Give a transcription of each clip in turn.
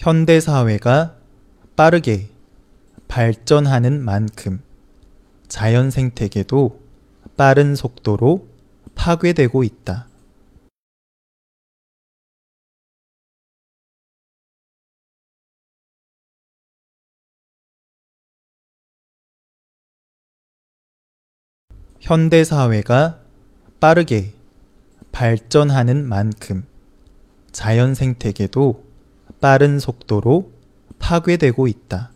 현대 사회가 빠르게 발전하는 만큼 자연 생태계도 빠른 속도로 파괴되고 있다. 현대 사회가 빠르게 발전하는 만큼 자연 생태계도 빠른 속도로 파괴되고 있다.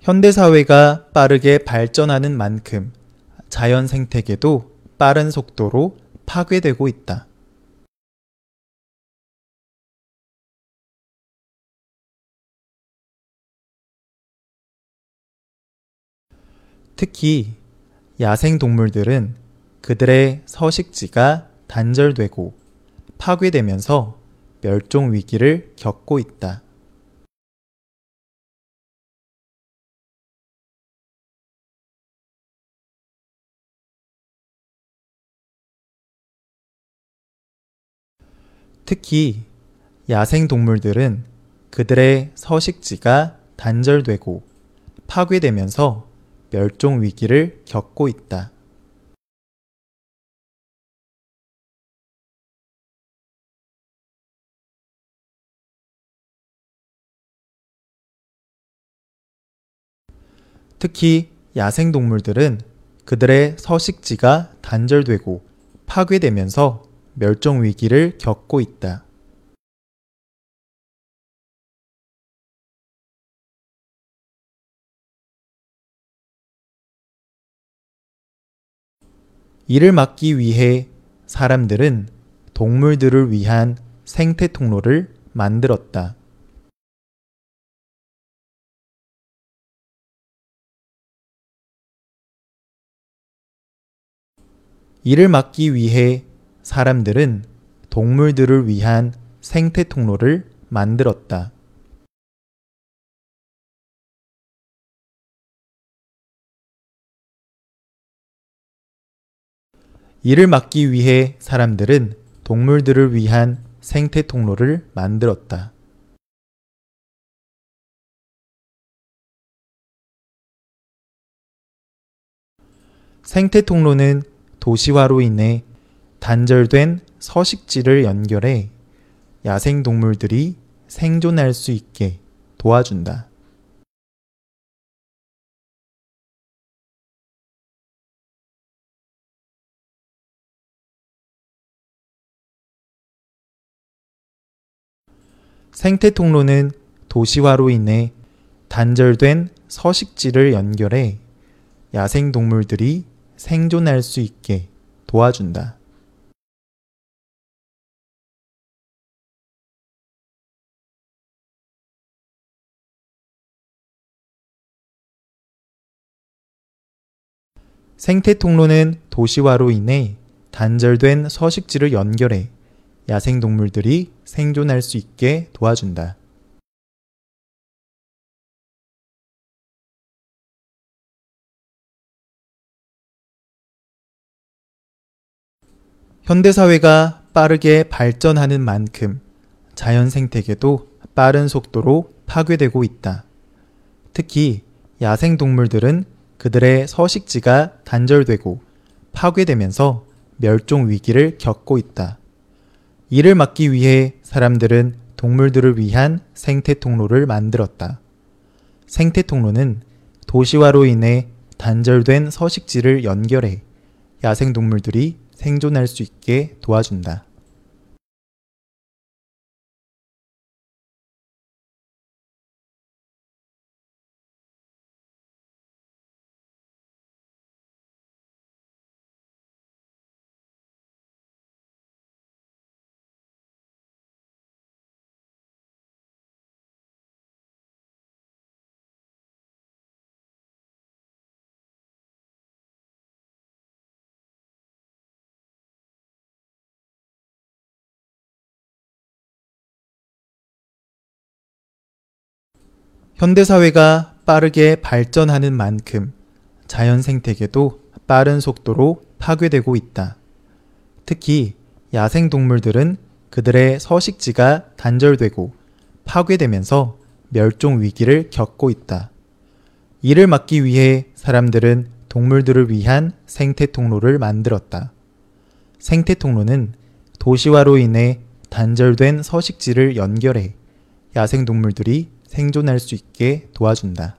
현대 사회가 빠르게 발전하는 만큼 자연 생태계도 빠른 속도로 파괴되고 있다. 특히 야생 동물들은 그들의 서식지가 단절되고 파괴되면서 멸종 위기를 겪고 있다. 특히 야생 동물들은 그들의 서식지가 단절되고 파괴되면서 멸종 위기를 겪고 있다. 특히 야생 동물들은 그들의 서식지가 단절되고 파괴되면서 멸종 위기를 겪고 있다. 이를 막기 위해 사람들은 동물들을 위한 생태 통로를 만들었다. 이를 막기 위해 사람들은 동물들을 위한 생태 통로를 만들었다. 이를 막기 위해 사람들은 동물들을 위한 생태 통로를 만들었다. 생태 통로는 도시화로 인해 단절된 서식지를 연결해 야생 동물들이 생존할 수 있게 도와준다. 생태 통로는 도시화로 인해 단절된 서식지를 연결해 야생 동물들이 생존할 수 있게 도와준다. 생태 통로는 도시화로 인해 단절된 서식지를 연결해 야생동물들이 생존할 수 있게 도와준다. 현대사회가 빠르게 발전하는 만큼 자연 생태계도 빠른 속도로 파괴되고 있다. 특히 야생 동물들은 그들의 서식지가 단절되고 파괴되면서 멸종 위기를 겪고 있다. 이를 막기 위해 사람들은 동물들을 위한 생태 통로를 만들었다. 생태 통로는 도시화로 인해 단절된 서식지를 연결해 야생 동물들이 생존할 수 있게 도와준다. 현대사회가 빠르게 발전하는 만큼 자연 생태계도 빠른 속도로 파괴되고 있다. 특히 야생 동물들은 그들의 서식지가 단절되고 파괴되면서 멸종 위기를 겪고 있다. 이를 막기 위해 사람들은 동물들을 위한 생태 통로를 만들었다. 생태 통로는 도시화로 인해 단절된 서식지를 연결해 야생 동물들이 생존할 수 있게 도와준다.